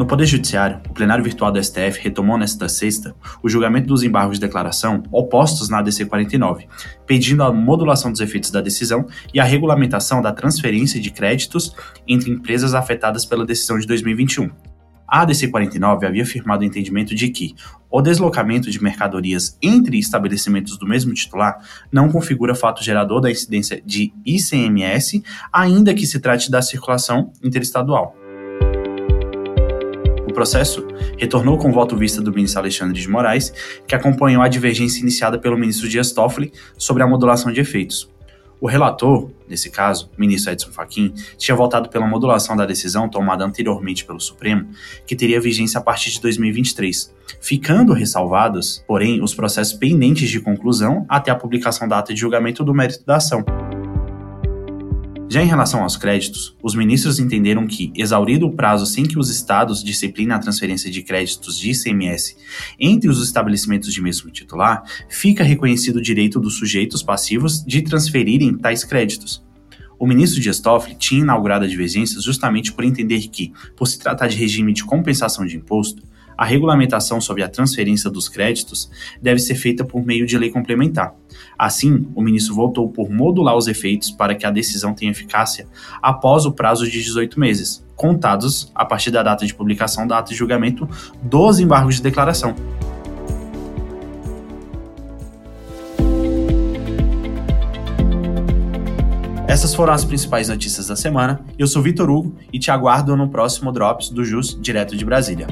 No Poder Judiciário, o plenário virtual do STF retomou nesta sexta o julgamento dos embargos de declaração opostos na ADC 49, pedindo a modulação dos efeitos da decisão e a regulamentação da transferência de créditos entre empresas afetadas pela decisão de 2021. A ADC 49 havia afirmado o entendimento de que o deslocamento de mercadorias entre estabelecimentos do mesmo titular não configura fato gerador da incidência de ICMS, ainda que se trate da circulação interestadual. Processo retornou com o voto vista do ministro Alexandre de Moraes, que acompanhou a divergência iniciada pelo ministro Dias Toffoli sobre a modulação de efeitos. O relator, nesse caso, ministro Edson Fachin, tinha votado pela modulação da decisão tomada anteriormente pelo Supremo, que teria vigência a partir de 2023, ficando ressalvados, porém, os processos pendentes de conclusão até a publicação da ata de julgamento do mérito da ação. Já em relação aos créditos, os ministros entenderam que, exaurido o prazo sem que os estados disciplinem a transferência de créditos de ICMS entre os estabelecimentos de mesmo titular, fica reconhecido o direito dos sujeitos passivos de transferirem tais créditos. O ministro Dias Toffoli tinha inaugurado a divergência justamente por entender que, por se tratar de regime de compensação de imposto, a regulamentação sobre a transferência dos créditos deve ser feita por meio de lei complementar. Assim, o ministro votou por modular os efeitos para que a decisão tenha eficácia após o prazo de 18 meses, contados a partir da data de publicação da ata de julgamento dos embargos de declaração. Essas foram as principais notícias da semana. Eu sou Vitor Hugo e te aguardo no próximo Drops do JUS direto de Brasília.